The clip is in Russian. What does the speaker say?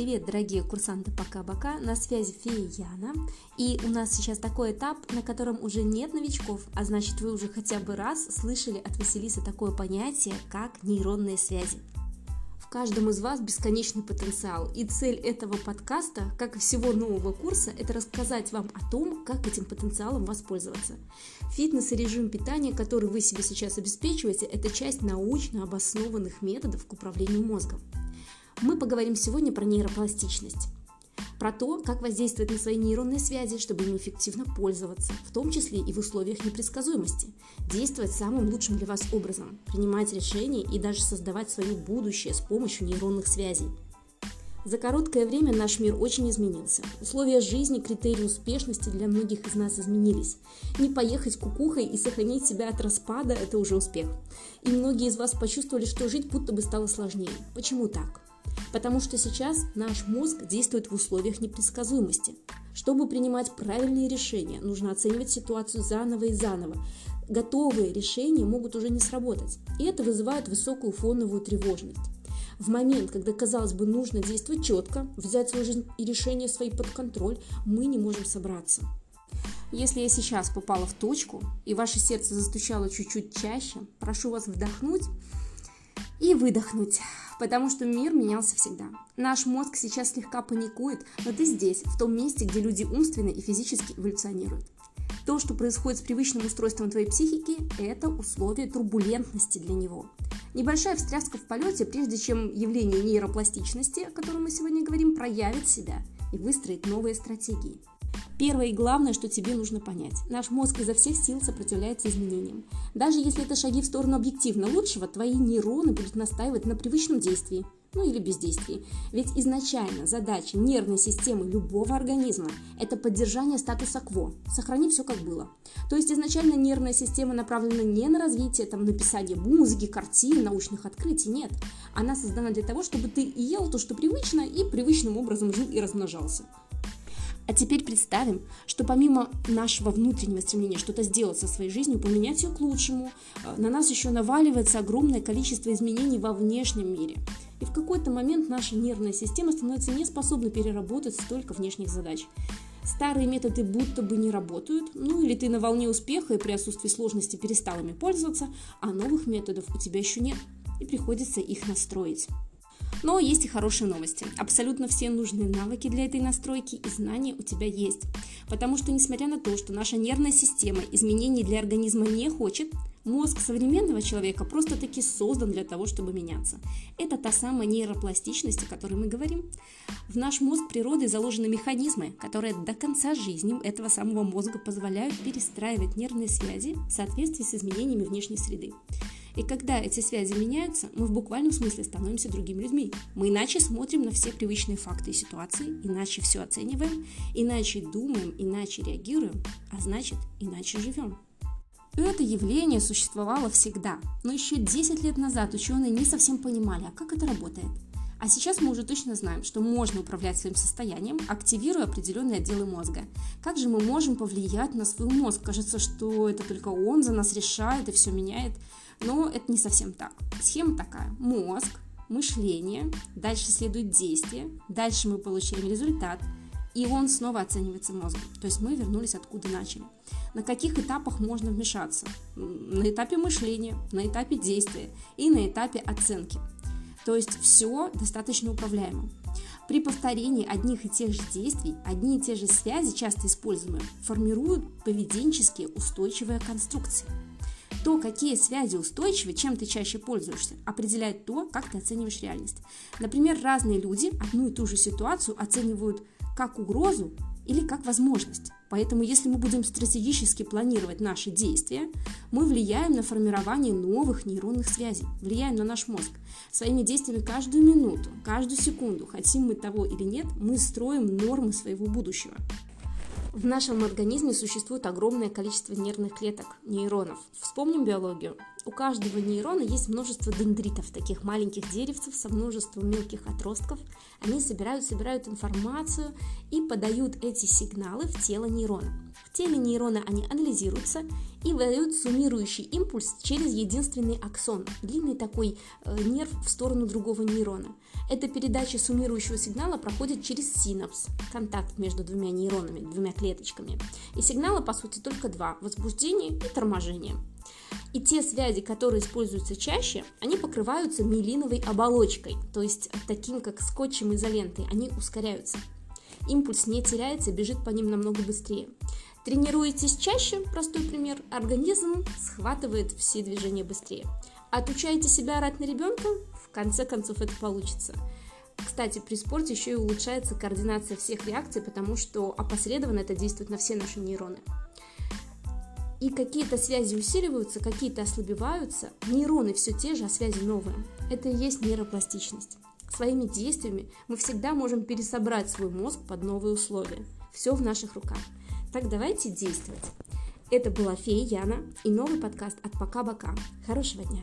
Привет, дорогие курсанты пока-бока, на связи фея Яна. И у нас сейчас такой этап, на котором уже нет новичков, а значит вы уже хотя бы раз слышали от Василисы такое понятие, как нейронные связи. В каждом из вас бесконечный потенциал, и цель этого подкаста, как и всего нового курса, это рассказать вам о том, как этим потенциалом воспользоваться. Фитнес и режим питания, который вы себе сейчас обеспечиваете, это часть научно обоснованных методов к управлению мозгом. Мы поговорим сегодня про нейропластичность, про то, как воздействовать на свои нейронные связи, чтобы ими эффективно пользоваться, в том числе и в условиях непредсказуемости, действовать самым лучшим для вас образом, принимать решения и даже создавать свое будущее с помощью нейронных связей. За короткое время наш мир очень изменился. Условия жизни, критерии успешности для многих из нас изменились. Не поехать кукухой и сохранить себя от распада – это уже успех. И многие из вас почувствовали, что жить будто бы стало сложнее. Почему так? Потому что сейчас наш мозг действует в условиях непредсказуемости. Чтобы принимать правильные решения, нужно оценивать ситуацию заново и заново. Готовые решения могут уже не сработать, и это вызывает высокую фоновую тревожность. В момент, когда, казалось бы, нужно действовать четко, взять свою жизнь и решения свои под контроль, мы не можем собраться. Если я сейчас попала в точку, и ваше сердце застучало чуть-чуть чаще, прошу вас вдохнуть и выдохнуть, потому что мир менялся всегда. Наш мозг сейчас слегка паникует, но ты здесь, в том месте, где люди умственно и физически эволюционируют. То, что происходит с привычным устройством твоей психики, это условие турбулентности для него. Небольшая встряска в полете, прежде чем явление нейропластичности, о котором мы сегодня говорим, проявит себя и выстроит новые стратегии. Первое и главное, что тебе нужно понять. Наш мозг изо всех сил сопротивляется изменениям. Даже если это шаги в сторону объективно лучшего, твои нейроны будут настаивать на привычном действии, ну или бездействии. Ведь изначально задача нервной системы любого организма – это поддержание статуса кво, сохрани все как было. То есть изначально нервная система направлена не на развитие, там, написание музыки, картин, научных открытий, нет. Она создана для того, чтобы ты ел то, что привычно, и привычным образом жил и размножался. А теперь представим, что помимо нашего внутреннего стремления что-то сделать со своей жизнью, поменять ее к лучшему, э, на нас еще наваливается огромное количество изменений во внешнем мире. И в какой-то момент наша нервная система становится неспособна переработать столько внешних задач. Старые методы будто бы не работают, ну или ты на волне успеха и при отсутствии сложности перестал ими пользоваться, а новых методов у тебя еще нет, и приходится их настроить. Но есть и хорошие новости. Абсолютно все нужные навыки для этой настройки и знания у тебя есть. Потому что, несмотря на то, что наша нервная система изменений для организма не хочет, мозг современного человека просто-таки создан для того, чтобы меняться. Это та самая нейропластичность, о которой мы говорим. В наш мозг природы заложены механизмы, которые до конца жизни этого самого мозга позволяют перестраивать нервные связи в соответствии с изменениями внешней среды. И когда эти связи меняются, мы в буквальном смысле становимся другими людьми. Мы иначе смотрим на все привычные факты и ситуации, иначе все оцениваем, иначе думаем, иначе реагируем, а значит, иначе живем. Это явление существовало всегда, но еще 10 лет назад ученые не совсем понимали, а как это работает. А сейчас мы уже точно знаем, что можно управлять своим состоянием, активируя определенные отделы мозга. Как же мы можем повлиять на свой мозг? Кажется, что это только он за нас решает и все меняет. Но это не совсем так. Схема такая. Мозг, мышление, дальше следует действие, дальше мы получаем результат, и он снова оценивается мозгом. То есть мы вернулись откуда начали. На каких этапах можно вмешаться? На этапе мышления, на этапе действия и на этапе оценки. То есть все достаточно управляемо. При повторении одних и тех же действий, одни и те же связи, часто используемые, формируют поведенческие устойчивые конструкции. То, какие связи устойчивы, чем ты чаще пользуешься, определяет то, как ты оцениваешь реальность. Например, разные люди одну и ту же ситуацию оценивают как угрозу или как возможность. Поэтому, если мы будем стратегически планировать наши действия, мы влияем на формирование новых нейронных связей, влияем на наш мозг. Своими действиями каждую минуту, каждую секунду, хотим мы того или нет, мы строим нормы своего будущего. В нашем организме существует огромное количество нервных клеток, нейронов. Вспомним биологию. У каждого нейрона есть множество дендритов, таких маленьких деревцев со множеством мелких отростков. Они собирают, собирают информацию и подают эти сигналы в тело нейрона. В теле нейрона они анализируются и выдают суммирующий импульс через единственный аксон, длинный такой э, нерв в сторону другого нейрона. Эта передача суммирующего сигнала проходит через синапс, контакт между двумя нейронами, двумя клеточками. И сигнала, по сути, только два – возбуждение и торможение. И те связи, которые используются чаще, они покрываются миелиновой оболочкой, то есть таким как скотчем изолентой, они ускоряются. Импульс не теряется, бежит по ним намного быстрее. Тренируетесь чаще, простой пример, организм схватывает все движения быстрее. Отучаете себя орать на ребенка, в конце концов это получится. Кстати, при спорте еще и улучшается координация всех реакций, потому что опосредованно это действует на все наши нейроны. И какие-то связи усиливаются, какие-то ослабеваются. Нейроны все те же, а связи новые. Это и есть нейропластичность. Своими действиями мы всегда можем пересобрать свой мозг под новые условия. Все в наших руках. Так давайте действовать. Это была фея Яна и новый подкаст от Пока-Бока. Хорошего дня!